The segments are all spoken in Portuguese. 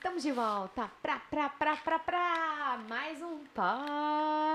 Estamos de volta. Pra, pra, pra, pra, pra. Mais um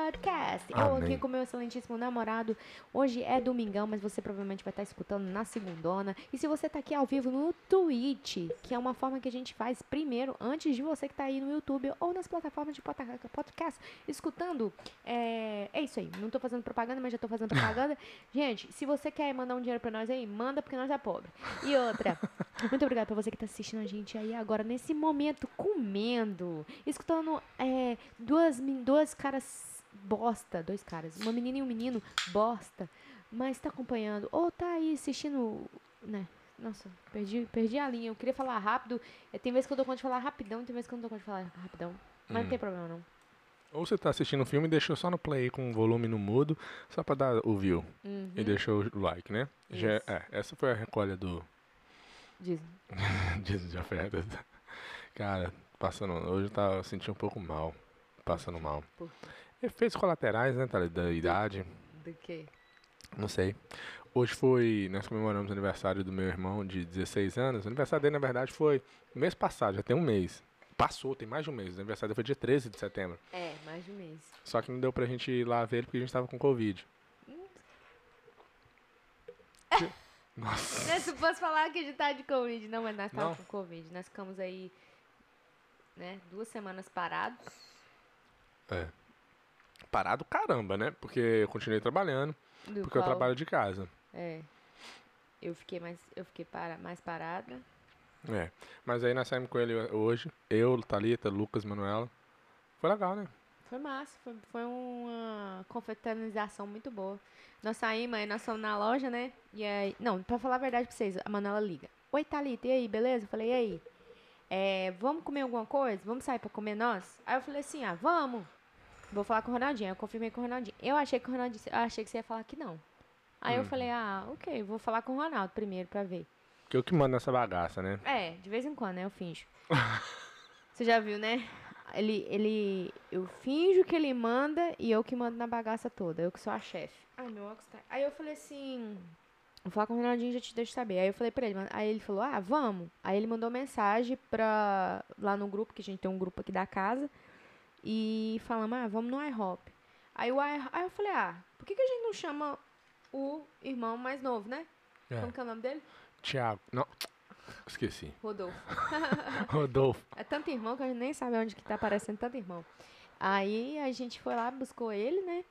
podcast. Eu Amém. aqui com meu excelentíssimo namorado. Hoje é domingão, mas você provavelmente vai estar escutando na segundona. E se você tá aqui ao vivo no Twitch, que é uma forma que a gente faz primeiro, antes de você que tá aí no YouTube ou nas plataformas de podcast, escutando. É, é isso aí. Não tô fazendo propaganda, mas já tô fazendo propaganda. gente, se você quer mandar um dinheiro pra nós aí, manda porque nós é pobre. E outra, muito obrigada pra você que tá assistindo a gente aí agora, nesse momento, comendo, escutando é, duas, duas caras bosta, dois caras, uma menina e um menino bosta, mas tá acompanhando, ou tá aí assistindo, né? Nossa, perdi, perdi a linha. Eu queria falar rápido. É, Tem vezes que eu dou conta de falar rapidão, tem vezes que eu não dou conta de falar rapidão. Mas não tem problema, não. Ou você tá assistindo um filme e deixou só no play com o volume no mudo, só pra dar o view. Uhum. E deixou o like, né? Já, é, essa foi a recolha do Diz. dízimo de ofertas. Cara, passando. Hoje eu tava sentindo um pouco mal. Passando mal. Por Efeitos colaterais, né? Da idade. Do quê? Não sei. Hoje foi. Nós comemoramos o aniversário do meu irmão de 16 anos. O aniversário dele, na verdade, foi mês passado, já tem um mês. Passou, tem mais de um mês. O aniversário dele foi dia 13 de setembro. É, mais de um mês. Só que não deu pra gente ir lá ver ele porque a gente tava com Covid. Nossa. Se fosse falar que a gente tá de Covid, não, mas nós tava Não. com Covid. Nós ficamos aí, né, duas semanas parados. É. Parado caramba, né? Porque eu continuei trabalhando. do Porque eu qual- trabalho de casa. É. Eu fiquei mais, eu fiquei para, mais parada. É. Mas aí nós saímos com ele hoje. Eu, Thalita, Lucas, Manuela. Foi legal, né? Foi massa, foi, foi uma confraternização muito boa. Nós saímos, aí nós fomos na loja, né? E aí. Não, pra falar a verdade pra vocês, a Manuela liga. Oi, Thalita, e aí, beleza? Eu falei, e aí? É, vamos comer alguma coisa? Vamos sair pra comer nós? Aí eu falei assim, ah, vamos. Vou falar com o Ronaldinho. Eu confirmei com o Ronaldinho. Eu achei que o Ronaldinho. Eu achei que você ia falar que não. Aí eu Uhum. falei, ah, ok, vou falar com o Ronaldo primeiro pra ver. Que eu que mando nessa bagaça, né? É, de vez em quando, né? Eu finjo. Você já viu, né? Ele, ele. Eu finjo que ele manda e eu que mando na bagaça toda. Eu que sou a chefe. Ai, meu óculos tá. Aí eu falei assim. Vou falar com o Ronaldinho e já te deixo saber. Aí eu falei pra ele, aí ele falou, ah, vamos. Aí ele mandou mensagem pra. lá no grupo, que a gente tem um grupo aqui da casa. E falamos, ah, vamos no IHOP. Aí, o I- aí eu falei, ah, por que, que a gente não chama o irmão mais novo, né? É. Como que é o nome dele? Tiago. Não. Esqueci. Rodolfo. Rodolfo. É tanto irmão que a gente nem sabe onde que tá aparecendo tanto irmão. Aí a gente foi lá, buscou ele, né?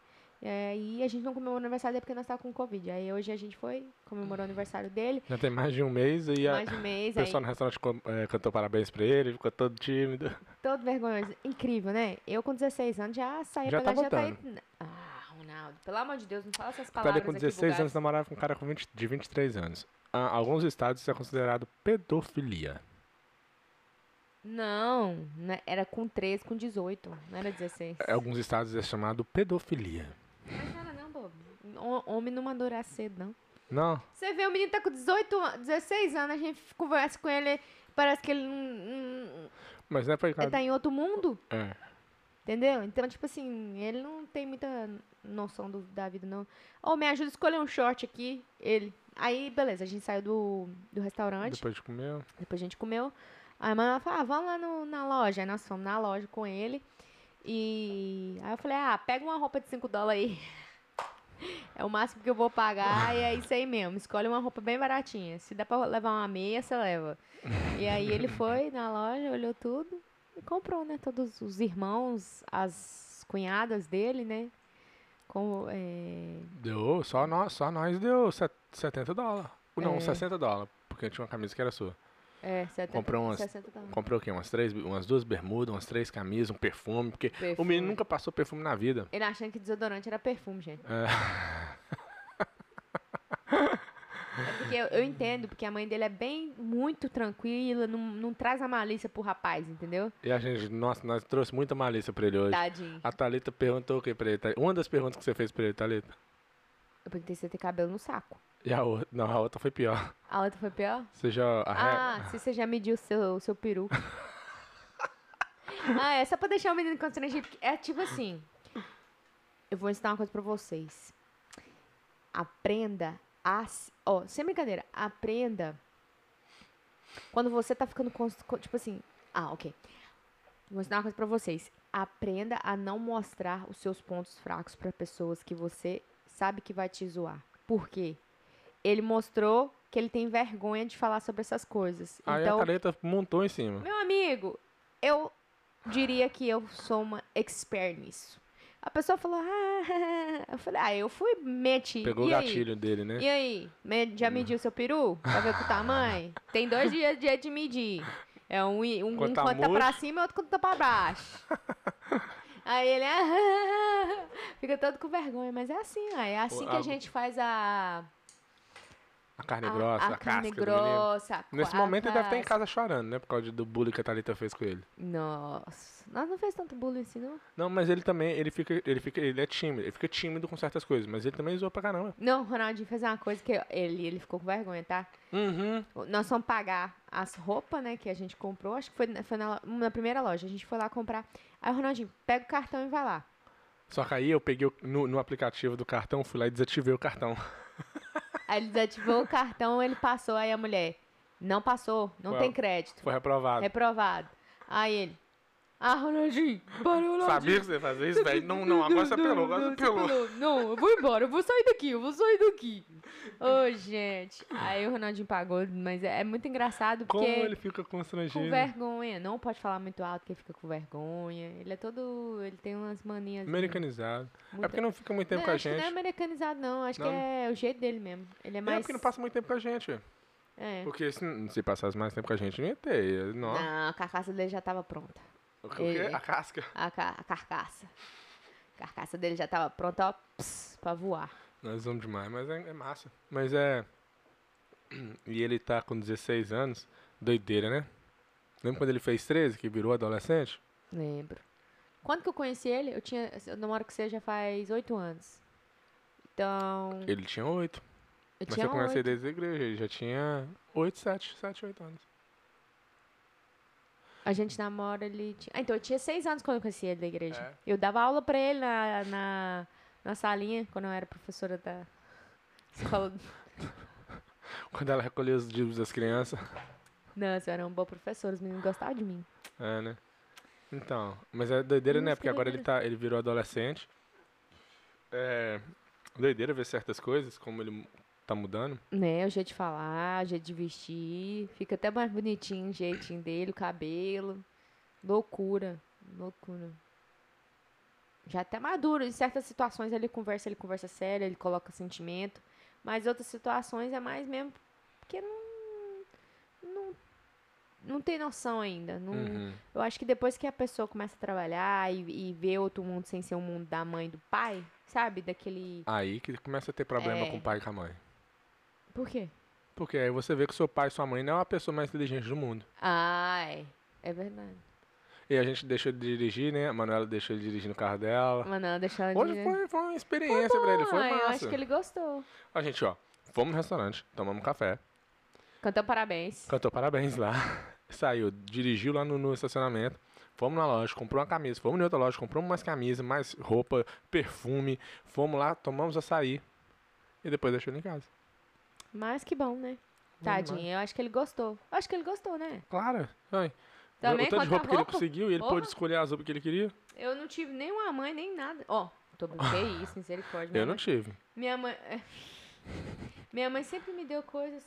É, e a gente não comemorou o aniversário dele porque nós tava com Covid. Aí hoje a gente foi, comemorou o aniversário dele. Já tem mais de um mês e Mais de um o mês, aí pessoal no restaurante com- é, cantou parabéns pra ele, ficou todo tímido. todo vergonhoso. Incrível, né? Eu com 16 anos já saía Já pela tá já tá Ah, Ronaldo, pelo amor de Deus, não fala essas palavras com aqui 16 vulgares. anos namorava com um cara com 20, de 23 anos. Ah, alguns estados isso é considerado pedofilia. Não, né? era com 13, com 18, não era 16. Em alguns estados é chamado pedofilia. Mas era não, bobo. Hom- Homem não amadurece cedo, não. Não, Você vê, o menino tá com 18, an- 16 anos, a gente conversa com ele, parece que ele não. mas não é por ele tá em outro mundo, É. entendeu? Então, tipo assim, ele não tem muita noção do- da vida, não. Ô, me ajuda a escolher um short aqui, ele. Aí, beleza, a gente saiu do, do restaurante, Depois de comer... depois a gente comeu. Aí a mãe falou, ah, vamos lá no- na loja. Aí nós fomos na loja com ele. E aí eu falei, ah, pega uma roupa de 5 dólares aí. É o máximo que eu vou pagar e é isso aí mesmo. Escolhe uma roupa bem baratinha. Se der pra levar uma meia, você leva. E aí ele foi na loja, olhou tudo e comprou, né? Todos os irmãos, as cunhadas dele, né? Com, é, Deu, só nós, só nós deu set- 70 dólares. Não, É. 60 dólares, porque tinha uma camisa que era sua. É, 70, Comprou umas- 60 dólares. Comprou o quê? Umas, três, umas duas bermudas, umas três camisas, um perfume, porque o Perfume. menino nunca passou perfume na vida. Ele achando que desodorante era perfume, gente. É, É porque eu, eu entendo, porque a mãe dele é bem, muito tranquila, não, não traz a malícia pro rapaz, entendeu? e a gente, nossa, nós trouxe muita malícia pra ele hoje. Tadinho. A Thalita perguntou o que pra ele? Uma das perguntas que você fez pra ele, Thalita. Eu perguntei se você tem cabelo no saco. E a outra, não, a outra foi pior. A outra foi pior? Você já... A Ah, se você já mediu o seu, seu peru. ah, é só pra deixar o menino constrangido. É tipo assim. Eu vou ensinar uma coisa pra vocês. Aprenda a. Ó, sem brincadeira. Aprenda Quando você tá ficando com- tipo assim, ah, ok. Vou ensinar uma coisa pra vocês. Aprenda a não mostrar os seus pontos fracos pra pessoas que você sabe que vai te zoar. Por quê? Ele mostrou que ele tem vergonha de falar sobre essas coisas. Aí então, a Thalita montou em cima. meu amigo, eu diria que eu sou uma expert nisso. A pessoa falou, ah, eu falei, ah, eu fui, meti. Pegou e o aí? gatilho dele, né? E aí, já mediu seu peru? Pra ver o tamanho? Tem dois dias dia de medir. É um, um, um Quando tá conta pra cima e outro conta pra baixo. Aí ele ah, fica todo com vergonha, mas é assim, ó, é assim O- que a a- gente faz a, A carne a, grossa, a, a carne casca grossa. a Nesse qua- momento ele deve estar em casca. casa chorando, né? Por causa do bullying que a Thalita fez com ele. Nossa, nós não fez tanto bullying assim, não? Não, mas ele também, ele fica, ele fica, ele é tímido, ele fica tímido com certas coisas, mas ele também zoa pra caramba. Não, o Ronaldinho fez uma coisa que ele, ele ficou com vergonha, tá? Uhum. Nós fomos pagar as roupas, né, que a gente comprou. Acho que foi, foi na, na primeira loja. A gente foi lá comprar. Aí o Ronaldinho, pega o cartão e vai lá. Só que aí eu peguei o- no, no aplicativo do cartão, fui lá e desativei o cartão. Aí ele desativou o cartão, ele passou. Aí a mulher, não passou, não Foi- tem crédito. Foi reprovado. Reprovado. Aí ele, ah, Ronaldinho, parou lá. Sabia que você ia fazer isso, velho? Não, não, agora você apelou, agora você apelou. Não, eu vou embora, eu vou sair daqui, eu vou sair daqui. Ô, gente. Aí o Ronaldinho pagou, mas é, é muito engraçado Como porque... ele fica Com constrangido. vergonha. Não pode falar muito alto que ele fica com vergonha. Ele é todo. Ele tem umas manias. Americanizado. muito- É porque não fica muito tempo Não, com a que não é gente. americanizado, não. Acho Não? que é o jeito dele mesmo. Ele é É mais. porque não passa muito tempo com a gente. É. Porque se, se passasse mais tempo com a gente, não ia ter. Não. Não, a carcaça dele já tava pronta. O quê? ele- A casca. A, ca- a carcaça. A carcaça dele já tava pronta, ó, ps, pra voar. Nós vamos demais, mas é, é massa. Mas é. E ele tá com 16 anos. Doideira, né? Lembra quando ele fez 13, que virou adolescente? Lembro. Quando que eu conheci ele? Eu tinha. Eu namoro com você já faz oito anos. Então. Ele tinha 8. Eu Mas tinha conhece ele oito. desde a igreja. Ele já tinha 8, 7, 7, 8 anos. A gente namora, ele tinha... Ah, então eu tinha seis anos quando eu conheci ele da igreja. É. Eu dava aula pra ele na, na, na salinha, quando eu era professora da escola. Quando ela recolheu os dívidos das crianças. Nossa, eu era uma boa professora, os meninos gostavam de mim. É, né? Então, mas é doideira, né? Nossa, Porque que agora ele, tá, ele virou adolescente. É. Doideira ver certas coisas, como ele tá mudando. Né, o jeito de falar, o jeito de vestir. Fica até mais bonitinho o jeitinho dele, o cabelo. Loucura, loucura. Já até maduro. Em certas situações ele conversa, ele conversa sério, ele coloca sentimento. Mas outras situações é mais mesmo porque não. Não, não tem noção ainda. Não, Uhum. Eu acho que depois que a pessoa começa a trabalhar e, e ver outro mundo sem ser o mundo da mãe e do pai, sabe? Daquele. Aí que começa a ter problema É. com o pai e com a mãe. Por quê? Porque aí você vê que seu pai e sua mãe não é a pessoa mais inteligente do mundo. Ai, é verdade. E a gente deixou de dirigir, né? A Manuela deixou de dirigir no carro dela. Mas não, deixa ela Hoje de... foi, foi uma experiência pra ele, foi Ah, eu massa. acho que ele gostou. A gente, ó, fomos no restaurante, tomamos café, Cantou parabéns. cantou parabéns lá, saiu, dirigiu lá no, no estacionamento, fomos na loja, comprou uma camisa, fomos em outra loja, compramos mais camisa, mais roupa, perfume, fomos lá, tomamos açaí e depois deixou ele em casa. Mas que bom, né? Tadinho, eu acho que ele gostou. Eu acho que ele gostou, né? Claro, ai. Também o tanto de quanto a roupa que ele roupa? conseguiu e ele pôde escolher as roupas que ele queria. Eu não tive nenhuma mãe, nem nada. Ó, tô que isso, misericórdia. Eu não mãe- tive. Minha mãe... Minha mãe sempre me deu coisas...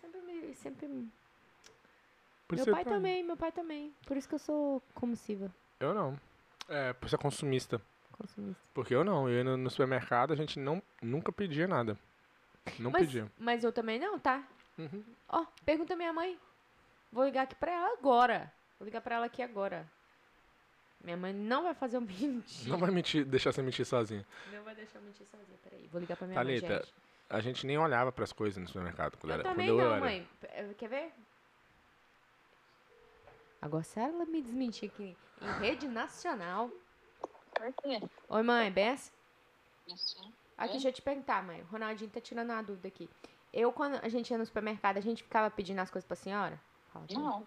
Sempre me... Sempre... Meu pai também. também, meu pai também. Por isso que eu sou comissiva. eu não. É, por ser consumista. Consumista. Porque eu não. Eu ia no, no supermercado, a gente não, nunca pedia nada. Não mas, mas eu também não, tá? Uhum. Ó, pergunta minha mãe. Vou ligar aqui pra ela agora. Vou ligar pra ela aqui agora. Minha mãe não vai fazer um mentir. Não vai mentir, deixar você mentir sozinho. Não vai deixar eu mentir sozinha. Peraí, vou ligar pra minha mãe, Thalita, gente. A gente nem olhava pras coisas no supermercado. Quando Eu era, também quando eu não, era. mãe. Eh, Quer ver? Agora, se ela me desmentir aqui em rede nacional... Por quê? Oi, mãe, Bess? Isso. Aqui, É? deixa eu te perguntar, mãe. O Ronaldinho tá tirando uma dúvida aqui. Eu, quando a gente ia no supermercado, a gente ficava pedindo as coisas pra senhora? Tia. Não.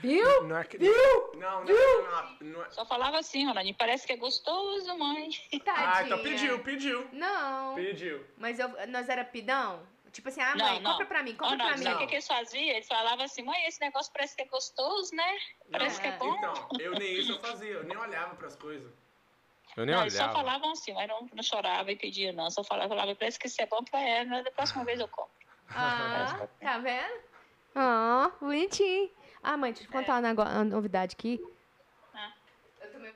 Viu? Não é que. Não, não, não, não, não é. Só falava assim, Ronaldinho, parece que é gostoso, mãe. Tadinha. Ah, então pediu, pediu. Não. Pediu. Mas eu, nós era pidão? Tipo assim, ah, Não, mãe, não. compra pra mim, compra pra Nod, mim. sabe o que, que eles faziam? Eles falavam assim, mãe, esse negócio parece que é gostoso, né? Parece que é bom. Então, eu nem isso eu fazia, eu nem olhava pras coisas. Eu nem Não, eles só olhava. falavam assim, mas não, não chorava e pedia, não. Só falava, falava, parece que isso é bom pra ela, mas da próxima vez eu compro. Ah, tá vendo? Ah, bonitinho. Ah, mãe, deixa eu te contar uma, nego- uma novidade aqui. Ah. Eu tomei.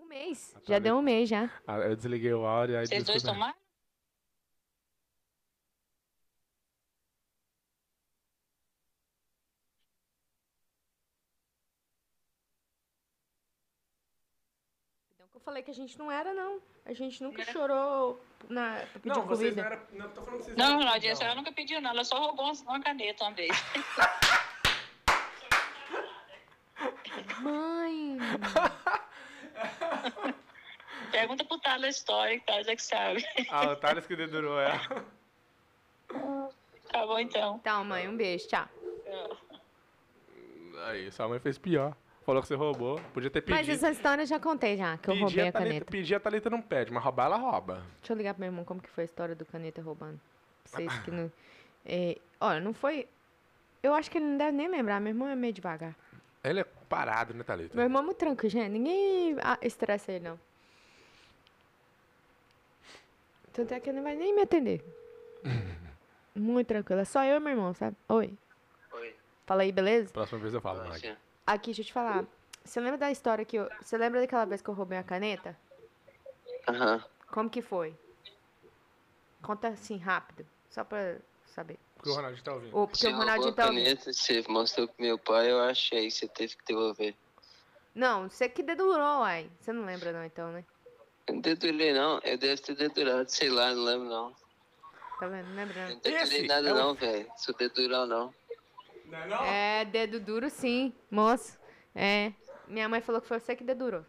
Um mês. Ah, tá Já ali. deu um mês já. Ah, Eu desliguei o áudio aí Vocês dois desculpa. tomaram? Falei que a gente não era, não. A gente nunca Era. chorou na, pra pedir Não, vocês comida. não eram. Não, tô falando que vocês Não, eram- Nodinha, a senhora nunca pediu, não. Ela só roubou uma caneta uma vez. Mãe! Pergunta pro Tala a história, que Thales é que sabe. Ah, o Thales que dedurou ela. Tá bom, então. Tá, mãe, um beijo, tchau. Aí, sua mãe fez pior. Falou que você roubou. Podia ter pedido. Mas essa história eu já contei já, que eu roubei a Thalita- caneta. Pedir a Thalita não pede, mas roubar ela rouba. Deixa eu ligar pro meu irmão como que foi a história do caneta roubando. Pra Vocês que não. É, olha, não foi. Eu acho que ele não deve nem lembrar. Meu irmão é meio devagar. Ele é parado, né, Thalita? Meu irmão é muito tranquilo, gente. Ninguém ah, estressa ele, não. Tanto é que ele não vai nem me atender. muito tranquilo. É só eu e meu irmão, sabe? Oi. Oi. Fala aí, beleza? Próxima vez eu falo, Mag. Aqui, deixa eu te falar. Você lembra da história que eu. Você lembra daquela vez que eu roubei a caneta? Aham. Como que foi? Conta assim, rápido. Só pra saber. Porque o Ronaldinho tá ouvindo. Ou porque Você o Ronaldinho tá ouvindo. caneta, você mostrou pro meu pai, eu achei, você teve que devolver. Não, você que dedurou, uai. Você não lembra não, então, né? Eu não dedurei não, eu devo ter dedurado, sei lá, não lembro não. Tá vendo? Não lembra Eu não. não dedurei Esse nada é o- não, velho. Sou dedurão não. Não é não? É, dedo duro sim, moço. É. Minha mãe falou que foi você que dedurou.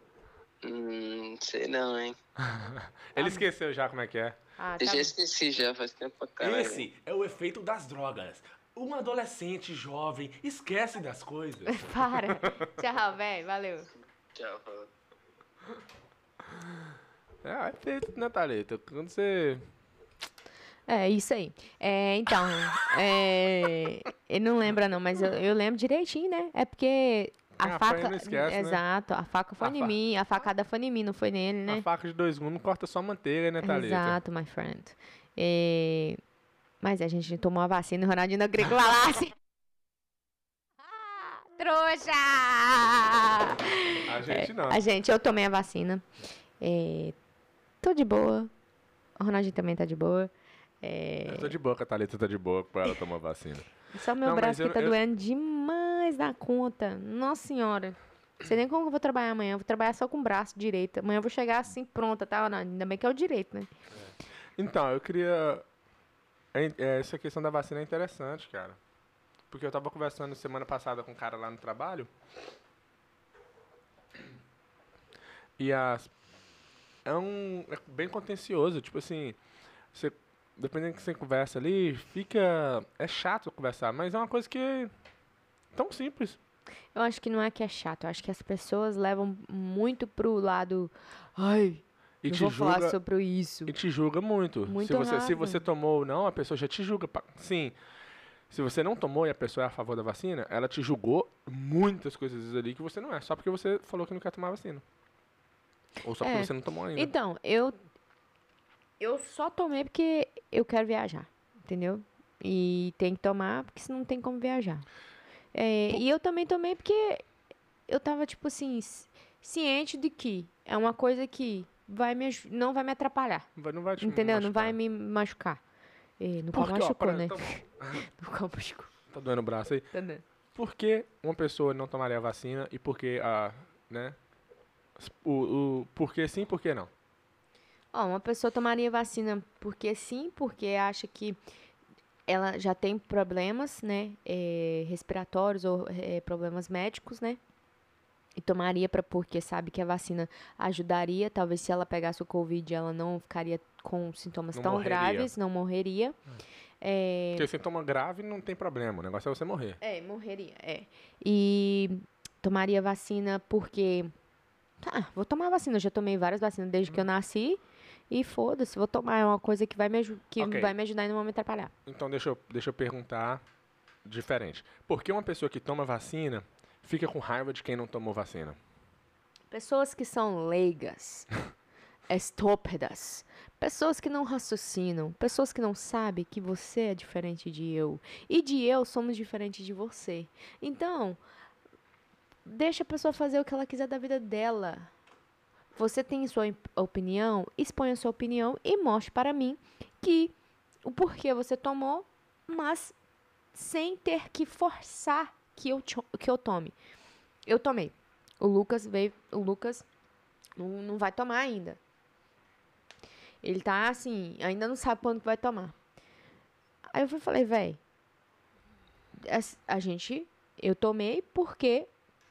Hum, sei não, hein. Ele esqueceu já como é que é. Ah, Eu tá já bom. esqueci já, faz tempo pra caralho. Esse é o efeito das drogas. Um adolescente jovem esquece das coisas. Para. Tchau, velho. Valeu. Tchau. É, é efeito, né, Thalita? Quando você. É, isso aí. É, então, é, ele não lembra não, mas eu, eu lembro direitinho, né? É porque a Ah, faca... esquece, né? Exato, a faca foi A em fa- mim, a facada foi em mim, não foi nele, né? A faca de dois gumes corta só manteiga, né, Thalita? Exato, my friend. É, Mas a gente tomou a vacina e o Ronaldinho não queria que falasse. Ah, Trouxa! A gente não. A gente, eu tomei a vacina. É, Tô de boa. O Ronaldinho também tá de boa. É, Eu tô de boa, a Thalita tá de boa pra ela tomar vacina. Só meu Não, braço eu- que tá eu- doendo demais da conta. Nossa senhora. Não sei nem como eu vou trabalhar amanhã. Eu vou trabalhar só com o braço direito. Amanhã eu vou chegar assim pronta, tá? Não, ainda bem que é o direito, né? Então, eu queria. é- é, Essa questão da vacina é interessante, cara. Porque eu tava conversando semana passada com um cara lá no trabalho. E as. É um. É bem contencioso. Tipo assim. Você, dependendo do que você conversa ali, fica. É chato conversar, mas é uma coisa que. é Tão simples. Eu acho que não é que é chato. Eu acho que as pessoas levam muito pro lado. Ai, E não te vou julga. falar sobre isso. E te julga muito. Muito se, você, se você tomou ou não, a pessoa já te julga. Sim. Se você não tomou e a pessoa é a favor da vacina, ela te julgou muitas coisas ali que você não é. Só porque você falou que não quer tomar vacina. Ou só porque É. você não tomou ainda. Então, eu. Eu só tomei porque eu quero viajar. Entendeu? E tem que tomar, porque senão não tem como viajar. É, e eu também tomei porque eu tava, tipo assim, ci- ciente de que é uma coisa que vai me, não vai me atrapalhar. Não vai te Entendeu? Não vai machucar. me machucar. É, nunca Porque, ó, machucou, para- né? tá, Nunca machucou. tá doendo o braço aí. Tá dando. Por que uma pessoa não tomaria a vacina e por que a. né? O, o, por que sim, por que não? Ó, uma pessoa tomaria vacina porque sim, porque acha que ela já tem problemas, né, eh, respiratórios ou eh, problemas médicos, né? E tomaria para porque sabe que a vacina ajudaria, talvez se ela pegasse o Covid, ela não ficaria com sintomas Não tão morreria. graves, não morreria. É, Porque sintoma grave não tem problema. O negócio é você morrer. é, morreria, é. E tomaria vacina porque. Tá, vou tomar vacina. Eu já tomei várias vacinas desde que eu nasci. E foda-se, vou tomar. É uma coisa que vai me, que Ok. vai me ajudar e não vai me atrapalhar. Então deixa eu, deixa eu perguntar diferente. Por que uma pessoa que toma vacina fica com raiva de quem não tomou vacina? Pessoas que são leigas, estúpidas, pessoas que não raciocinam, pessoas que não sabem que você é diferente de eu e de eu somos diferentes de você. Então, deixa a pessoa fazer o que ela quiser da vida dela. Você tem sua op- opinião, exponha sua opinião e mostre para mim que o porquê você tomou, mas sem ter que forçar que eu, que eu tome. Eu tomei. O Lucas veio. O Lucas não, não vai tomar ainda. Ele tá assim, ainda não sabe quando que vai tomar. Aí eu falei, véi, a gente. Eu tomei porque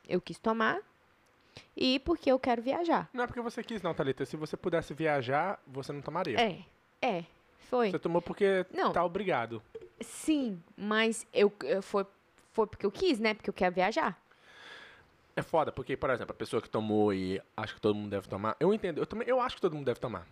eu quis tomar e porque eu quero viajar. Não é porque você quis, não, Thalita. Se você pudesse viajar, você não tomaria. É, é, foi. Você tomou porque Não. tá obrigado. Sim, mas eu, eu foi, foi porque eu quis, né? Porque eu quero viajar. É foda, porque, por exemplo, a pessoa que tomou e acha que todo mundo deve tomar. Eu entendo, eu também eu acho que todo mundo deve tomar.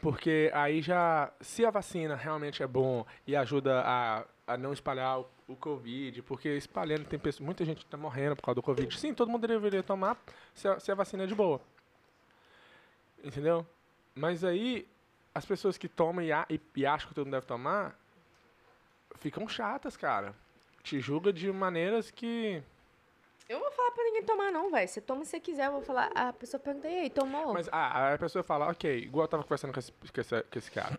Porque aí já, se a vacina realmente é bom e ajuda a, a não espalhar o, o Covid, porque espalhando tem pessoas, muita gente tá morrendo por causa do Covid. Sim, todo mundo deveria tomar se a, se a vacina é de boa. Entendeu? Mas aí, as pessoas que tomam e, a- e, e acham que todo mundo deve tomar, ficam chatas, cara. Te julga de maneiras que. Eu vou falar pra ninguém tomar, não, velho. Você toma se você quiser, eu vou falar. A pessoa pergunta, e aí, tomou? Mas ah, a pessoa fala, ok, igual eu tava conversando com esse, com esse, com esse cara.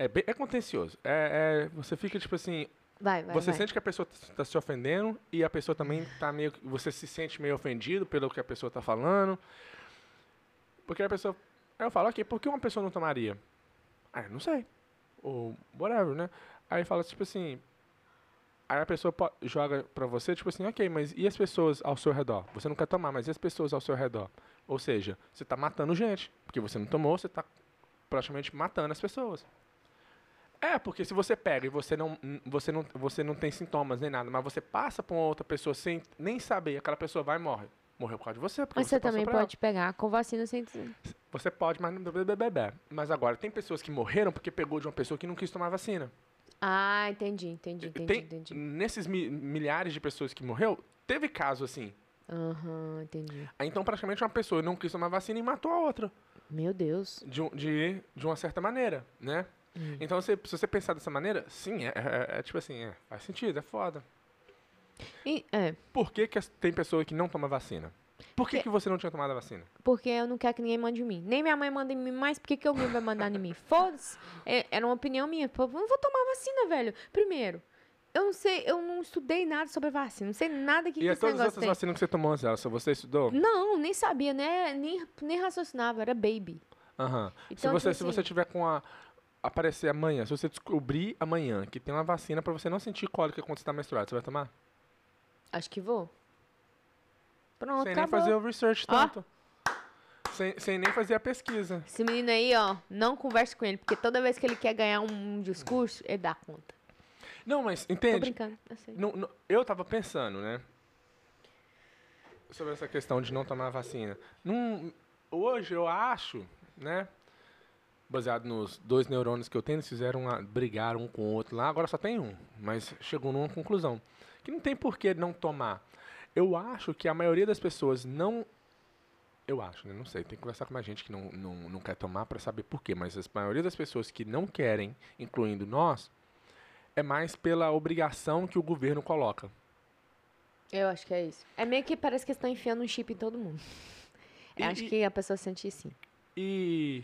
É, bem, é contencioso. É, é- você fica tipo assim, vai, vai. você vai. sente que a pessoa está se ofendendo e a pessoa também tá meio. Você se sente meio ofendido pelo que a pessoa tá falando. Porque a pessoa. Aí eu falo, ok, por que uma pessoa não tomaria? Ah, não sei. Ou whatever, né? Aí fala, tipo assim. Aí a pessoa joga pra você, tipo assim, ok, mas e as pessoas ao seu redor? Você não quer tomar, mas e as pessoas ao seu redor? Ou seja, você tá matando gente. Porque você não tomou, você tá praticamente matando as pessoas. É, porque se você pega e você não, n- você não, você não tem sintomas nem nada, mas você passa pra uma outra pessoa sem nem saber, aquela pessoa vai e morre. Morreu por causa de você, Mas você, você também pode pegar com vacina sem. Você pode, mas não bebê. Mas agora, tem pessoas que morreram porque pegou de uma pessoa que não quis tomar vacina. Ah, entendi, entendi, entendi, tem, entendi. Nesses mi- milhares de pessoas que morreu, teve caso assim. Aham, entendi. Aí, Então, praticamente, uma pessoa não quis tomar vacina e matou a outra. Meu Deus. De, de, de uma certa maneira, né? Hum. Então, você, se você pensar dessa maneira, sim, é, é- é tipo assim, é, faz sentido, é foda. E- é, Por que, que tem pessoa que não toma vacina? Por que, Que- que você não tinha tomado a vacina? porque eu não quero que ninguém mande em mim. Nem minha mãe manda em mim, mas por que, que alguém vai mandar em mim? Foda-se. É- era uma opinião minha. Pô, eu não vou tomar vacina, velho. Primeiro, eu não sei, eu não estudei nada sobre vacina. Não sei nada que, e que a esse todas as negócio outras tem. vacinas que você tomou, se você estudou? Não, nem sabia, né? Nem, nem raciocinava, era baby. Aham. se Então, você, tipo se você assim- tiver com a. Aparecer amanhã, se você descobrir amanhã que tem uma vacina pra você não sentir cólica quando você tá menstruado, você vai tomar? Acho que vou. Pronto, sem nem acabou. fazer o research Ó. tanto. Sem, sem nem fazer a pesquisa. Esse menino aí, ó, não converse com ele, porque toda vez que ele quer ganhar um discurso, ele dá conta. Não, mas Tô entende? brincando, eu sei. Não- não- eu tava pensando, né? Sobre essa questão de não tomar vacina. Num- hoje eu acho, né? Baseado nos dois neurônios que eu tenho, eles fizeram uma, brigar um com o outro lá. Agora só tem um, mas chegou numa conclusão. Que não tem por que não tomar. Eu acho que a maioria das pessoas não. Eu acho, né? Não sei. Tem que conversar com mais gente que não, não, não quer tomar para saber por quê. Mas a maioria das pessoas que não querem, incluindo nós, é mais pela obrigação que o governo coloca. Eu acho que é isso. É meio que parece que estão enfiando um chip em todo mundo. Eu E- acho que a pessoa sente assim. E,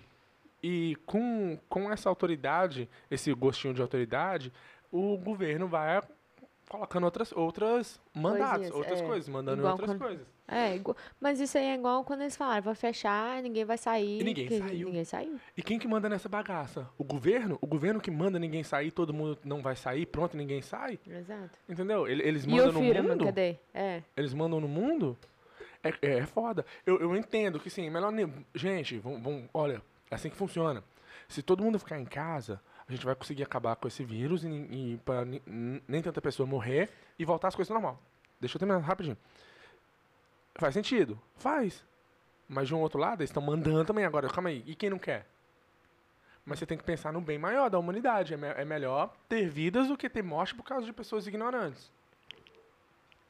e com, com essa autoridade, esse gostinho de autoridade, o governo vai colocando outras, outras mandatos, Coisinhas, outras é. coisas, mandando outras quando- coisas. É, igual- mas isso aí é igual quando eles falaram, vai fechar, ninguém vai sair. E ninguém saiu. Ninguém saiu. E quem que manda nessa bagaça? O governo? O governo que manda ninguém sair, todo mundo não vai sair, pronto, ninguém sai? Exato. Entendeu? Ele- Eles mandam no Firman, mundo. cadê? É. Eles mandam no mundo. É, é, é foda. Eu, eu entendo que sim, melhor. Gente, vamos, vamos, olha, é assim que funciona. Se todo mundo ficar em casa, a gente vai conseguir acabar com esse vírus e, e para nem tanta pessoa morrer e voltar às coisas normal. Deixa eu terminar rapidinho. Faz sentido? Faz. Mas de um outro lado, eles estão mandando também agora. Calma aí, e quem não quer? Mas você tem que pensar no bem maior da humanidade. É, me- é melhor ter vidas do que ter morte por causa de pessoas ignorantes.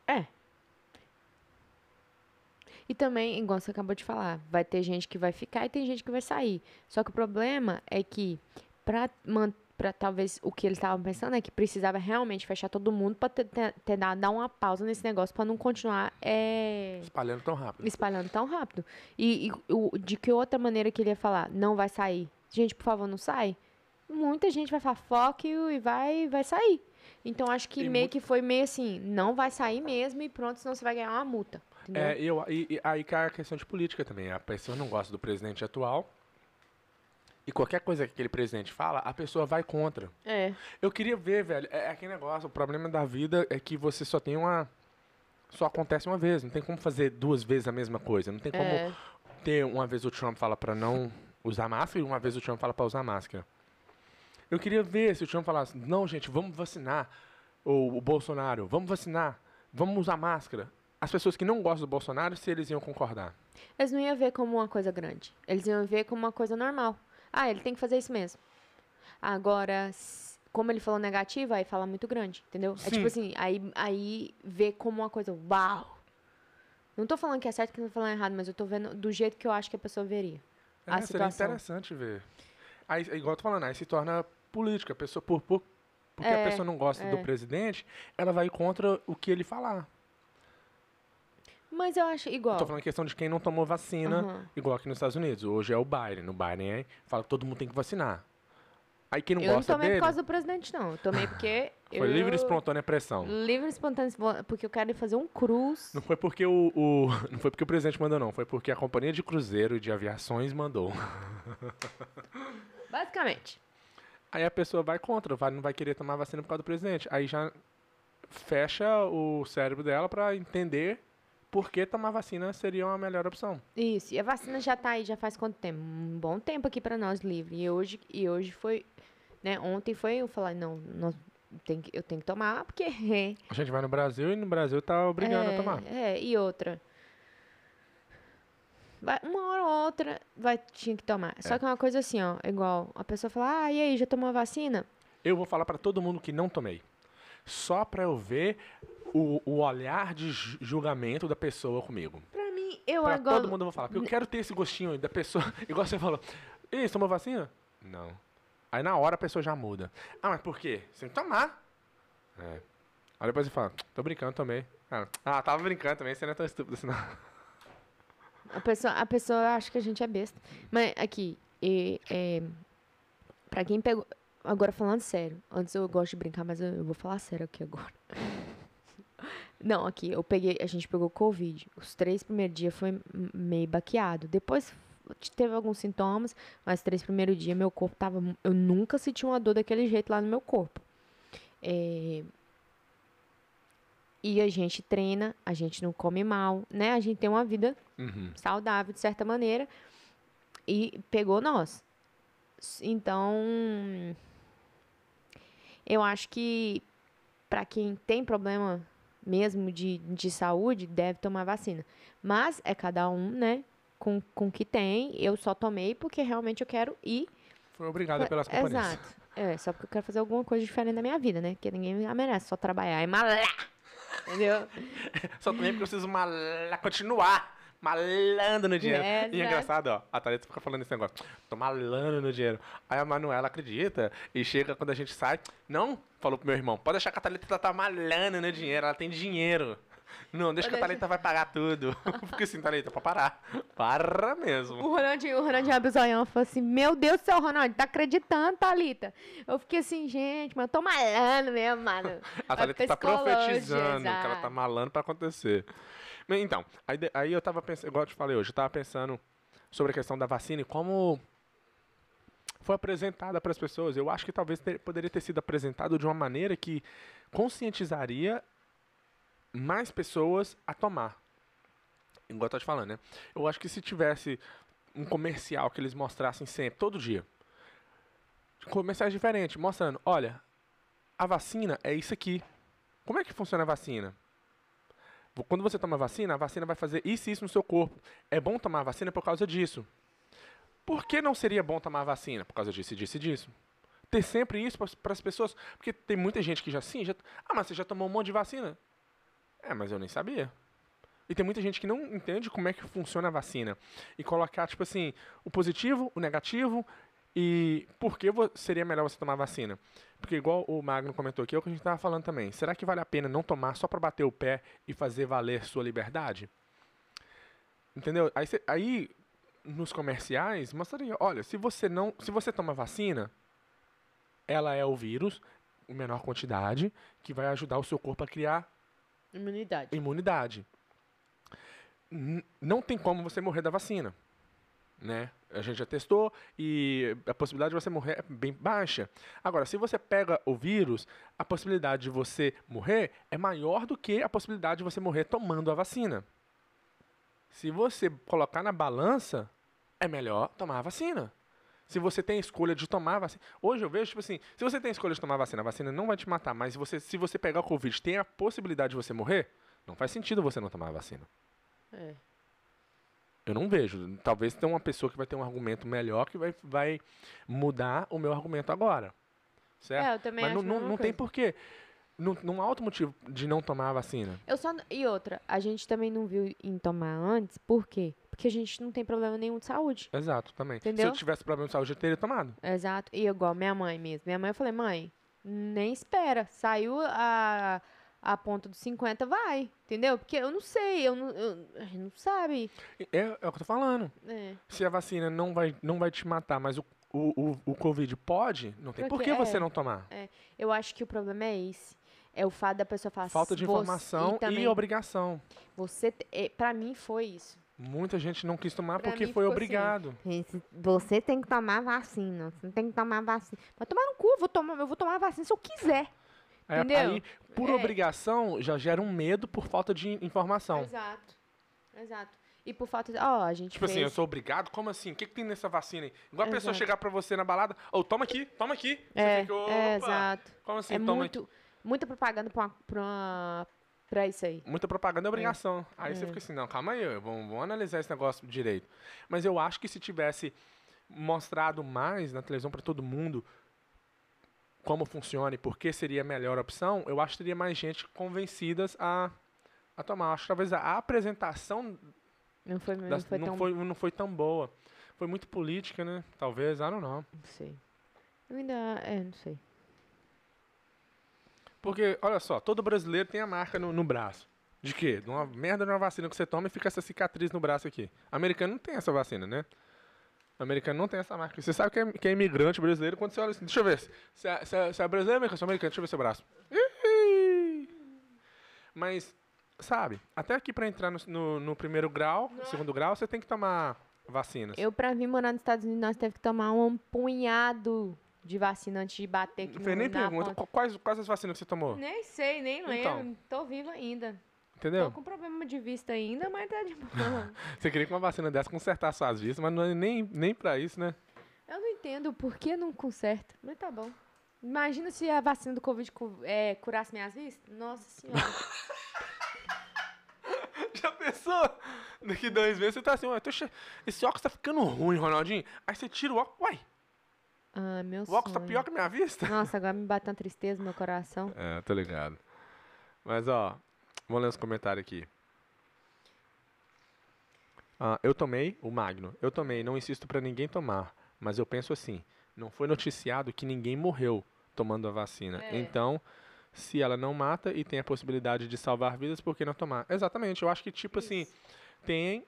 É. E também, igual você acabou de falar, vai ter gente que vai ficar e tem gente que vai sair. Só que o problema é que, pra, man, pra talvez o que eles estavam pensando é que precisava realmente fechar todo mundo ter dado dar uma pausa nesse negócio pra não continuar é, Espalhando tão rápido. espalhando tão rápido. E, e o- de que outra maneira que ele ia falar? Não vai sair. Gente, por favor, não sai. Muita gente vai falar fuck you e vai, vai sair. Então acho que Tem meio muito- que foi meio assim, não vai sair mesmo e pronto, senão você vai ganhar uma multa. É, eu, e, e aí cai a questão de política também. A pessoa não gosta do presidente atual. E qualquer coisa que aquele presidente fala, a pessoa vai contra. É. Eu queria ver, velho. É, é aquele negócio. O problema da vida é que você só tem uma. Só acontece uma vez. Não tem como fazer duas vezes a mesma coisa. Não tem como É. ter uma vez o Trump fala pra não usar máscara e uma vez o Trump fala pra usar máscara. Eu queria ver se o Trump falasse, não, gente, vamos vacinar. Ou o Bolsonaro, vamos vacinar, vamos usar máscara. As pessoas que não gostam do Bolsonaro, se eles iam concordar. Eles não iam ver como uma coisa grande. Eles iam ver como uma coisa normal. Ah, ele tem que fazer isso mesmo. Agora, como ele falou negativo, aí fala muito grande, entendeu? É Sim. tipo assim, aí, aí vê como uma coisa, uau! Não tô falando que é certo que eu tô falando errado, mas eu tô vendo do jeito que eu acho que a pessoa veria. A É, seria situação. interessante ver. Aí, é igual eu tô falando, aí se torna política. A pessoa, por, por- porque É, a pessoa não gosta do é. presidente, ela vai contra o que ele falar. Mas eu acho igual. Tô falando questão de quem não tomou vacina, Aham. igual aqui nos Estados Unidos. Hoje é o Biden. O Biden é, fala que todo mundo tem que vacinar. Aí quem não eu não gosta tomei dele, por causa do presidente, não. Eu tomei porque. foi eu... livre e espontânea pressão. Livre e espontâneo, porque eu quero fazer um cruz. Não foi porque o, o- não foi porque o presidente mandou não, foi porque a companhia de cruzeiro e de aviações mandou. Basicamente. Aí a pessoa vai contra, vai, não vai querer tomar vacina por causa do presidente. Aí já fecha o cérebro dela pra entender por que tomar vacina seria uma melhor opção. Isso. E a vacina já tá aí, já faz quanto tempo? Um bom tempo aqui pra nós, livre. E hoje, e hoje foi. Né, ontem foi eu falar, não, nós tem que, eu tenho que tomar, porque. A gente vai no Brasil e no Brasil tá obrigando a é, tomar. É, e outra. Vai, uma hora ou outra vai, tinha que tomar. Só É. que é uma coisa assim, ó, igual a pessoa fala, ah, e aí, já tomou a vacina? Eu vou falar pra todo mundo que não tomei. Só pra eu ver o, o olhar de ju- julgamento da pessoa comigo. Pra mim, eu Pra agora. todo mundo eu vou falar. Porque eu quero ter esse gostinho da pessoa. Igual você falou. Ih, você tomou vacina? Não. Aí na hora a pessoa já muda. Ah, mas por quê? Você tem que tomar. É. Aí depois você fala, tô brincando, tomei. Ah, ah, tava brincando também, você não é tão estúpido assim não. A pessoa, a pessoa acha que a gente é besta. Mas aqui, e, é, pra quem pegou. Agora falando sério, antes eu gosto de brincar, mas eu, eu vou falar sério aqui agora. Não, aqui, eu peguei, a gente pegou Covid. Os três primeiros dias foi meio baqueado. Depois teve alguns sintomas, mas três primeiros dias meu corpo tava. Eu nunca senti uma dor daquele jeito lá no meu corpo. É, e a gente treina, a gente não come mal, né? A gente tem uma vida Uhum. saudável de certa maneira e pegou nós. Então, eu acho que para quem tem problema mesmo de, de saúde, deve tomar vacina. Mas é cada um, né? Com, com o que tem. Eu só tomei porque realmente eu quero ir. Foi obrigada pelas companhias. Exato. É, só porque eu quero fazer alguma coisa diferente da minha vida, né? Porque ninguém merece só trabalhar e malar. Entendeu? Só também porque eu preciso mal... continuar malando no dinheiro. É, e é exato. engraçado, ó, a Thalita fica falando esse negócio, tô malando no dinheiro. Aí a Manuela acredita e chega quando a gente sai, não, falou pro meu irmão, pode deixar que a Thalita tá malando no dinheiro, ela tem dinheiro. Não, deixa que a Thalita vai pagar tudo. Fica assim, Thalita, pra parar. Para mesmo. O Ronaldinho, o Ronaldinho abre o zoião e falou assim: Meu Deus do céu, Ronaldinho, tá acreditando, Thalita? Eu fiquei assim, gente, mas eu tô malando mesmo, mano. A Thalita tá profetizando que ela tá exato. malando pra acontecer. Então, aí, aí eu tava pensando, igual eu te falei hoje, eu tava pensando sobre a questão da vacina e como foi apresentada para as pessoas. Eu acho que talvez ter- poderia ter sido apresentado de uma maneira que conscientizaria mais pessoas a tomar. Igual eu tô te falando, né? Eu acho que se tivesse um comercial que eles mostrassem sempre, todo dia, comerciais diferentes, mostrando, olha, a vacina é isso aqui. Como é que funciona a vacina? Quando você toma vacina, a vacina vai fazer isso e isso no seu corpo. É bom tomar a vacina por causa disso. Por que não seria bom tomar a vacina? Por causa disso, disso e disso. Ter sempre isso para as pessoas. Porque tem muita gente que já sim, já. Ah, mas você já tomou um monte de vacina? É, mas eu nem sabia. E tem muita gente que não entende como é que funciona a vacina. E colocar, tipo assim, o positivo, o negativo e por que seria melhor você tomar vacina. Porque igual o Magno comentou aqui, é o que a gente estava falando também. Será que vale a pena não tomar só para bater o pé e fazer valer sua liberdade? Entendeu? Aí, cê- aí nos comerciais mostraria, olha, se você não, se você toma vacina, ela é o vírus em menor quantidade que vai ajudar o seu corpo a criar Imunidade. imunidade. N- Não tem como você morrer da vacina, né? A gente já testou e a possibilidade de você morrer é bem baixa. Agora, se você pega o vírus, a possibilidade de você morrer é maior do que a possibilidade de você morrer tomando a vacina. Se você colocar na balança, é melhor tomar a vacina. Se você tem a escolha de tomar a vacina. Hoje eu vejo, tipo assim, se você tem a escolha de tomar a vacina, a vacina não vai te matar, mas se você, se você pegar o Covid tem a possibilidade de você morrer, não faz sentido você não tomar a vacina. É. Eu não vejo. Talvez tenha uma pessoa que vai ter um argumento melhor que vai, vai mudar o meu argumento agora. Certo? É, eu também Mas acho não, não, tem porquê. Não, não há outro motivo de não tomar a vacina. Eu só. E outra, a gente também não viu em tomar antes, por quê? Porque a gente não tem problema nenhum de saúde. Exato, também. Se Entendeu? eu tivesse problema de saúde, eu teria tomado. Exato. E igual minha mãe mesmo. Minha mãe, eu falei, mãe, nem espera. Saiu a, a ponta dos 50, vai. Entendeu? Porque eu não sei, eu não, eu- a gente não sabe. É, é o que eu tô falando. É. Se a vacina não vai, não vai te matar, mas o, o, o, o Covid pode, não tem por Porque que você é. não tomar. Eu acho que o problema é esse. É o fato da pessoa falar Falta de "Você- informação e, também, obrigação. Você, é, pra mim foi isso. Muita gente não quis tomar Pra porque foi assim. obrigado. Você tem que tomar vacina. Você tem que tomar vacina. Mas tomar no cu, eu vou tomar, eu vou tomar vacina se eu quiser. Aí- Entendeu? Aí, por É. obrigação, já gera um medo por falta de informação. Exato. Exato. E por falta de. Ó, a gente Tipo assim, fez... eu sou obrigado? Como assim? O que, que tem nessa vacina aí? Igual a pessoa Exato. chegar pra você na balada, ô, toma aqui, toma aqui. Você É, fica, "Opa, é, exato. Como assim, é toma muito, muita propaganda pra, pra, pra isso aí. Muita propaganda é obrigação. Aí você É. fica assim, não, calma aí, vamos, vamos analisar esse negócio direito. Mas eu acho que se tivesse mostrado mais na televisão pra todo mundo como funciona e por que seria a melhor opção, eu acho que teria mais gente convencidas a, a tomar. Acho que talvez a apresentação Não foi, não das- foi não, tão. foi, não foi tão boa. Foi muito política, né? Talvez, I don't know. Não sei. Eu ainda. É, não sei. Porque, olha só, todo brasileiro tem a marca no, no braço. De quê? De uma merda de uma vacina que você toma e fica essa cicatriz no braço aqui. Americano não tem essa vacina, né? Americano não tem essa marca. Você sabe que é, que é imigrante brasileiro quando você olha assim. Deixa eu ver. Você é, você é- você é brasileiro ou americano? Sou americano. Deixa eu ver seu braço. Ih! Mas, sabe, até aqui pra entrar no, no- no primeiro grau, no segundo grau, você tem que tomar vacinas. Eu, pra vir morar nos Estados Unidos, nós teve que tomar um punhado de vacina antes de bater aqui Não fez nem pergunta. Quais, quais as vacinas que você tomou? Nem sei, nem lembro. Então. Tô viva ainda. Entendeu? Tô com problema de vista ainda, mas tá de boa. Você queria que uma vacina dessa consertasse suas vistas, mas não é nem, nem pra isso, né? Eu não entendo por que não conserta, mas tá bom. Imagina se a vacina do Covid é, curasse minhas vistas. Nossa senhora. Já pensou? Daqui dois meses você tá assim, ué, che- esse óculos tá ficando ruim, Ronaldinho. Aí você tira o óculos, uai, ah, meu o óculos tá sonho. pior que a minha vista. Nossa, agora me bateu uma tristeza no meu coração. É, tô ligado. Mas ó, vamos ler os comentários aqui. Ah, eu tomei, o Magno, eu tomei, não insisto pra ninguém tomar, mas eu penso assim, não foi noticiado que ninguém morreu tomando a vacina. É. Então, se ela não mata e tem a possibilidade de salvar vidas, por que não tomar? Exatamente, eu acho que tipo assim, tem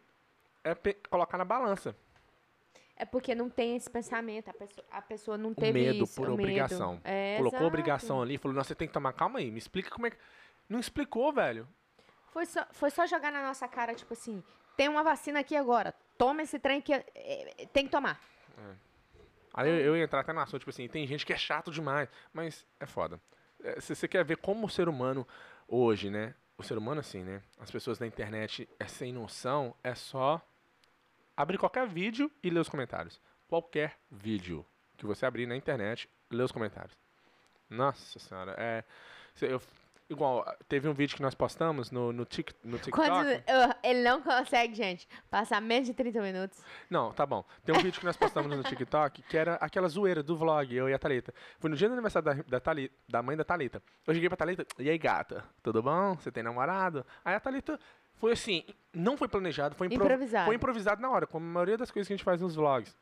é colocar na balança. É porque não tem esse pensamento. A pessoa, a pessoa não O teve medo isso. por o medo. obrigação. É, Colocou exato. obrigação ali, falou, não, você tem que tomar, calma aí, me explica como é que... Não explicou, velho. Foi só, foi só jogar na nossa cara, tipo assim, tem uma vacina aqui agora. Toma esse trem que é- é- tem que tomar. Aí eu, eu ia entrar até na assunto, tipo assim, tem gente que é chato demais, mas é foda. É, Se você quer ver como o ser humano hoje, né? O ser humano assim, né? As pessoas na internet é sem noção, é só abrir qualquer vídeo e ler os comentários. Qualquer vídeo que você abrir na internet, lê os comentários. Nossa senhora, é. Eu, Igual, teve um vídeo que nós postamos no, no, Tik- no TikTok. Quando, ele não consegue, gente, passar menos de 30 minutos. Não, tá bom. Tem um vídeo que nós postamos no TikTok que era aquela zoeira do vlog, eu e a Thalita. Foi no dia do aniversário da, da, Thali- da mãe da Thalita. Eu cheguei pra Thalita, e aí, gata? Tudo bom? Você tem namorado? Aí a Thalita foi assim, não foi planejado, foi, impro- Improvisado. foi improvisado na hora, como a maioria das coisas que a gente faz nos vlogs.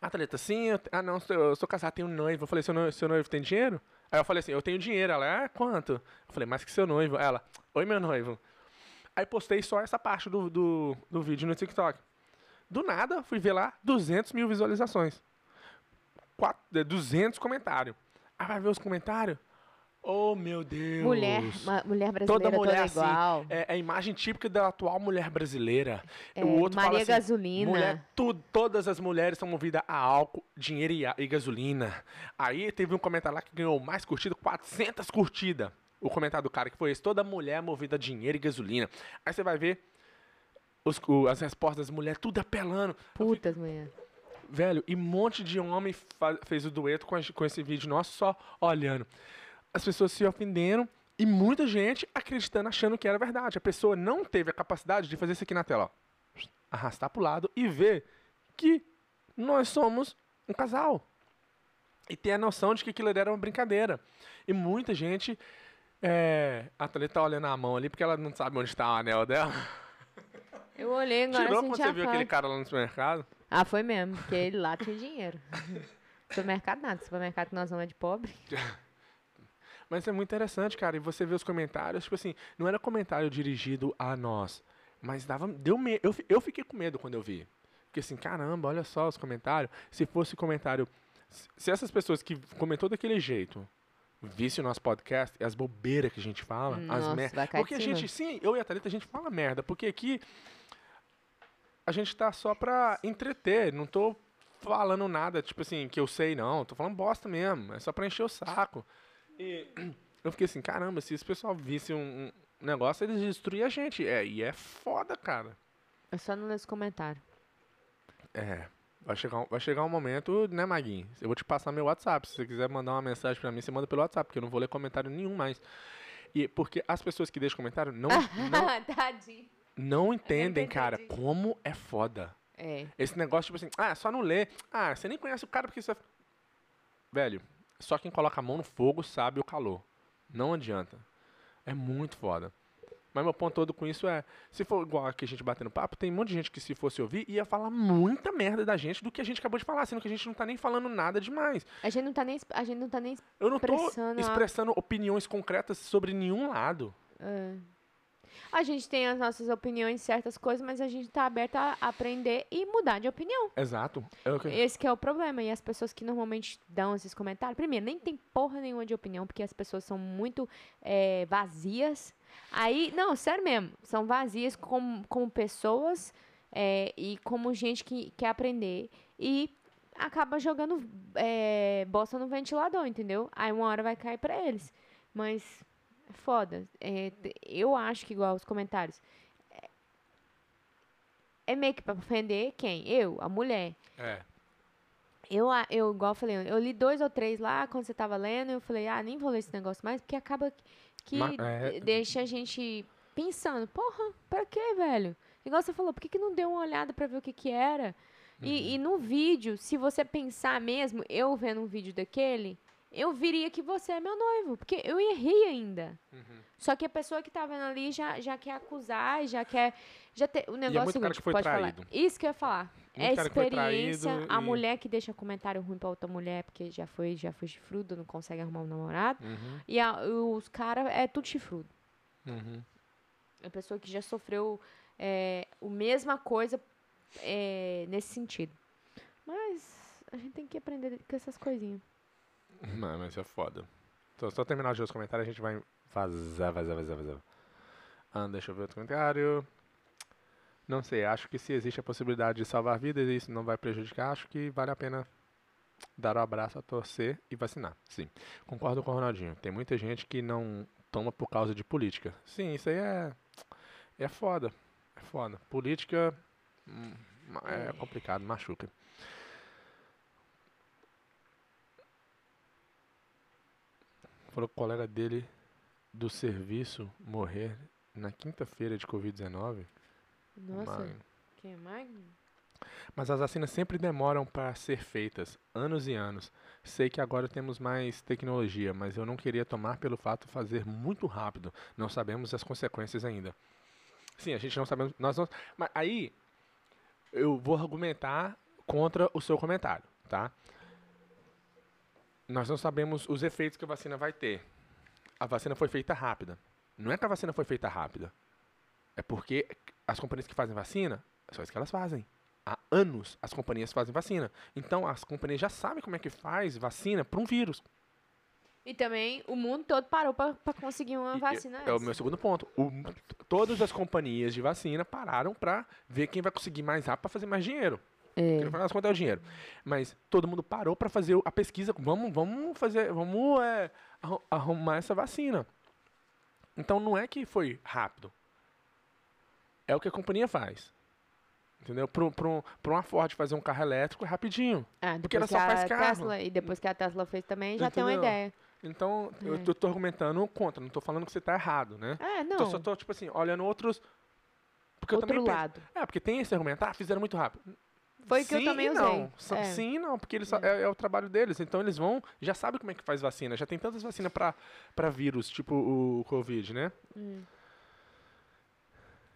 A Thalita, sim, eu, ah não, eu sou casado, tenho noivo. Eu falei, seu noivo, seu noivo tem dinheiro? Aí eu falei assim, eu tenho dinheiro. Ela, ah, quanto? Eu falei, mais que seu noivo. Ela, oi meu noivo. Aí postei só essa parte do, do, do vídeo no TikTok. Do nada, fui ver lá, 200 mil visualizações. Quatro, eh, 200 comentários. Aí vai ver os comentários. Oh, meu Deus. Mulher, mulher brasileira Toda toda, mulher assim, igual. É, é a imagem típica da atual mulher brasileira. É, o outro Maria assim, Gasolina. Mulher, tu- todas as mulheres são movidas a álcool, dinheiro e, e gasolina. Aí teve um comentário lá que ganhou mais curtida, 400 curtidas. O comentário do cara que foi esse, toda mulher movida a dinheiro e gasolina. Aí você vai ver os- o- as respostas das mulheres, tudo apelando. Fico, Putas, mulher. Velho, e um monte de homem fez o dueto com, a- com esse vídeo nosso só olhando. As pessoas se ofenderam e muita gente acreditando, achando que era verdade. A pessoa não teve a capacidade de fazer isso aqui na tela, ó. Arrastar pro lado e ver que nós somos um casal. E ter a noção de que aquilo era uma brincadeira. E muita gente. É, a Thalita tá olhando a mão ali porque ela não sabe onde está o anel dela. Eu olhei agora Tirou assim quando você viu aquele cara lá no supermercado? Ah, foi mesmo, porque ele lá tinha dinheiro. Supermercado nada, supermercado que nós vamos é de pobre. Mas é muito interessante, cara. E você vê os comentários, tipo assim, não era comentário dirigido a nós. Mas dava. Deu medo. Eu, eu fiquei com medo quando eu vi. Porque assim, caramba, olha só os comentários. Se fosse comentário. se- essas pessoas que comentou daquele jeito visse o nosso podcast e as bobeiras que a gente fala, as Nossa, merdas. vai cair Porque a gente, sim, eu e a Thalita, a gente fala merda. Porque aqui a gente tá só pra entreter. Não tô falando nada, tipo assim, que eu sei, não. Tô falando bosta mesmo. É só pra encher o saco. E eu fiquei assim, caramba, se esse pessoal visse um, um negócio, eles destruíam a gente. É, e é foda, cara. É só não ler os comentários. É. Vai chegar, um, vai chegar um momento, né, Maguinho? Eu vou te passar meu WhatsApp. Se você quiser mandar uma mensagem pra mim, você manda pelo WhatsApp, porque eu não vou ler comentário nenhum mais. E porque as pessoas que deixam comentário não, não, não entendem, cara, como é foda. É. Esse negócio, tipo assim, ah, só não lê. Ah, você nem conhece o cara porque você. Velho, só quem coloca a mão no fogo sabe o calor. Não adianta. É muito foda. Mas meu ponto todo com isso é, se for igual aqui a gente batendo papo, tem um monte de gente que se fosse ouvir ia falar muita merda da gente do que a gente acabou de falar, sendo que a gente não tá nem falando nada demais. A gente não tá nem, a gente não tá nem Eu não tô Expressando a- opiniões concretas sobre nenhum lado. É. A gente tem as nossas opiniões em certas coisas, mas a gente tá aberto a aprender e mudar de opinião. Exato. O que- Esse que é o problema. E as pessoas que normalmente dão esses comentários, primeiro, nem tem porra nenhuma de opinião, porque as pessoas são muito é, vazias. Aí, não, sério mesmo, são vazias como, como pessoas é, e como gente que quer aprender. E acaba jogando é, bosta no ventilador, entendeu? Aí uma hora vai cair pra eles. Mas é foda. É, eu acho que igual os comentários. É, é meio que pra ofender quem? Eu, a mulher. É. Eu, eu, igual eu falei, eu li dois ou três lá quando você tava lendo, eu falei, ah, nem vou ler esse negócio mais, porque acaba que Ma- é. de- deixa a gente pensando, porra, pra quê, velho? Igual você falou, por que, que não deu uma olhada pra ver o que que era? Uhum. E, e no vídeo, se você pensar mesmo, eu vendo um vídeo daquele, eu viria que você é meu noivo, porque eu ia rir ainda. Uhum. Só que a pessoa que tá vendo ali já, já quer acusar, e já quer. Já ter, o negócio muito é o cara que foi pode traído. falar. Isso que eu ia falar. É Muito foi experiência. A e- mulher que deixa comentário ruim pra outra mulher porque já foi, já foi chifrudo, não consegue arrumar um namorado. Uhum, E a- os caras é tudo chifrudo. uhum. É pessoa que já sofreu é, a mesma coisa é, nesse sentido. Mas a gente tem que aprender com essas coisinhas. Não, mas é foda. Só, só terminar de os comentários, a gente vai vazar, vazar, vazar, vazar. Ah, deixa eu ver outro comentário. Não sei, acho que se existe a possibilidade de salvar vidas e isso não vai prejudicar, acho que vale a pena dar o abraço, a torcer e vacinar. Sim, concordo com o Ronaldinho. Tem muita gente que não toma por causa de política. Sim, isso aí é, é foda. É foda. Política hum, é complicado, machuca. Falou que o colega dele do serviço morrer na quinta-feira de Covid-19. Nossa, mano. que mais? Mas as vacinas sempre demoram para ser feitas, anos e anos. Sei que agora temos mais tecnologia, mas eu não queria tomar pelo fato de fazer muito rápido. Não sabemos as consequências ainda. Sim, a gente não sabemos. Nós não, mas aí eu vou argumentar contra o seu comentário, tá? Nós não sabemos os efeitos que a vacina vai ter. A vacina foi feita rápida. Não é que a vacina foi feita rápida. É porque as companhias que fazem vacina, é só isso que elas fazem. Há anos as companhias fazem vacina. Então as companhias já sabem como é que faz vacina para um vírus. E também o mundo todo parou pra conseguir uma E- vacina. É o essa. meu segundo ponto. O- todas as companhias de vacina pararam para ver quem vai conseguir mais rápido para fazer mais dinheiro. Porque no final das contas é o dinheiro. Mas todo mundo parou para fazer a pesquisa. Vamos, vamos fazer, vamos é, arru- arrumar essa vacina. Então não é que foi rápido. É o que a companhia faz. Entendeu? Para uma Ford fazer um carro elétrico é rapidinho. Ah, Porque ela só faz carro. Tesla, e depois que a Tesla fez também, já tem uma Entendeu? ideia. Então eu É. tô, tô argumentando contra. Não tô falando que você tá errado, né? É, não. Então, só tô, tipo assim, olhando outros. Porque eu Outro também penso- lado. É, porque tem esse argumento, ah, fizeram muito rápido. Foi o que eu Sim também usei. não. É. Sim e não, porque eles, só- é. é o trabalho deles. Então eles vão, já sabem como é que faz vacina. Já tem tantas vacinas pra vírus, tipo o Covid, né? Hum.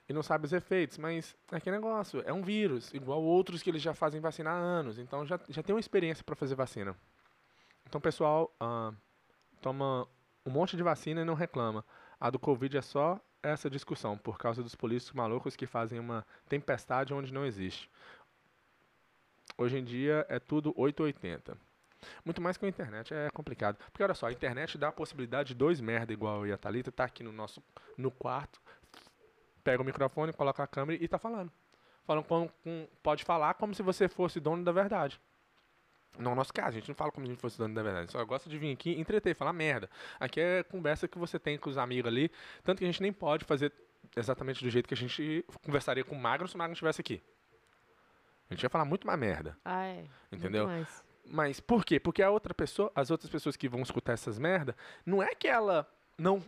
E não sabe os efeitos, mas é que negócio, é um vírus, igual outros que eles já fazem vacina há anos. Então já, já tem uma experiência pra fazer vacina. Então, pessoal, ah, toma um monte de vacina e não reclama. A do Covid é só essa discussão, por causa dos políticos malucos que fazem uma tempestade onde não existe. Hoje em dia é tudo 880. Muito mais que a internet é complicado. Porque olha só, a internet dá a possibilidade de dois merda igual eu e a Thalita tá aqui no nosso no quarto, pega o microfone, coloca a câmera e tá falando. Falando com, com- pode falar como se você fosse dono da verdade. No nosso caso, a gente não fala como se a gente fosse dono da verdade. Só gosta de vir aqui entreter, falar merda. Aqui é conversa que você tem com os amigos ali. Tanto que a gente nem pode fazer exatamente do jeito que a gente conversaria com o Magno se o Magno estivesse aqui. A gente ia falar muito mais merda, Ah, é. entendeu? Mas por quê? Porque a outra pessoa, as outras pessoas que vão escutar essas merda, não é que ela não.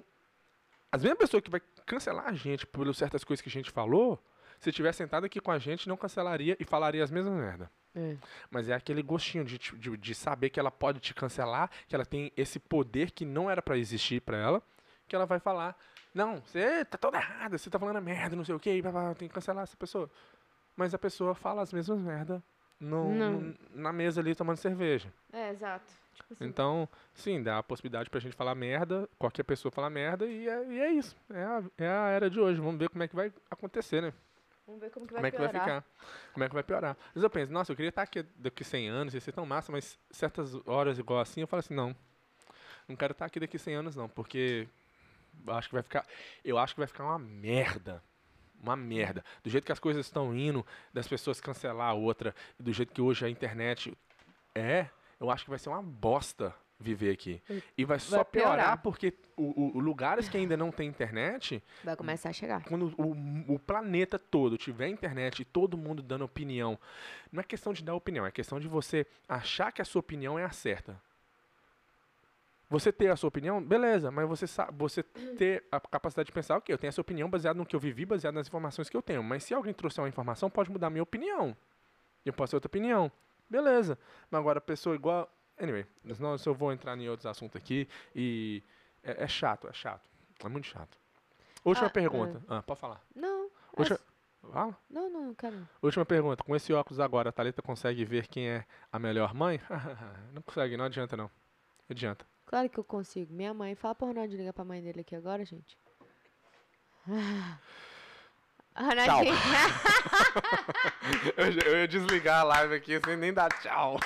As mesmas pessoas que vai cancelar a gente por certas coisas que a gente falou, se tiver sentado aqui com a gente, não cancelaria e falaria as mesmas merda. É. Mas é aquele gostinho de, de, de saber que ela pode te cancelar, que ela tem esse poder que não era pra existir pra ela, que ela vai falar: Não, você tá toda errada, você tá falando merda, não sei o que, tem que cancelar essa pessoa. Mas a pessoa fala as mesmas merda no, Não. no- na mesa ali tomando cerveja. É, exato. Tipo assim. Então, sim, dá a possibilidade pra gente falar merda, qualquer pessoa falar merda, e é, e é isso. É a, é a era de hoje. Vamos ver como é que vai acontecer, né? Vamos ver como que vai como é que vai piorar. ficar. Como é que vai piorar. Às vezes eu penso, nossa, eu queria estar aqui daqui 100 anos, ia ser tão massa, mas certas horas igual assim, eu falo assim, não. Não quero estar aqui daqui 100 anos, não, porque acho que vai ficar. Eu acho que vai ficar uma merda. Uma merda. Do jeito que as coisas estão indo, das pessoas cancelar a outra, e do jeito que hoje a internet é, eu acho que vai ser uma bosta viver aqui. E vai só piorar, piorar. porque o, o- lugares que ainda não tem internet, Vai começar a chegar. quando o, o planeta todo tiver internet e todo mundo dando opinião, não é questão de dar opinião, é questão de você achar que a sua opinião é a certa. Você ter a sua opinião, beleza, mas você, você ter a capacidade de pensar, ok, eu tenho essa opinião baseada no que eu vivi, baseada nas informações que eu tenho. Mas se alguém trouxer uma informação, pode mudar a minha opinião. Eu posso ter outra opinião. Beleza. Mas agora a pessoa igual. Anyway, senão eu vou entrar em outros assuntos aqui e. É, é chato, é chato. É muito chato. Última Ah, pergunta. Ah, pode falar. Não. Última, Fala. Não, não, quero. Última pergunta. Com esse óculos agora, a Thalita consegue ver quem é a melhor mãe? não consegue, não adianta. Não adianta. Claro que eu consigo. Minha mãe, fala pro Ronaldo ligar pra mãe dele aqui agora, gente. Ronaldinho. eu, eu ia desligar a live aqui sem nem dar tchau.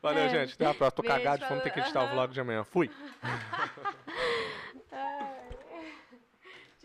Valeu, É. gente. Até a próxima. Tô Beijo, cagado de fome, ter que editar o vlog de amanhã. Fui.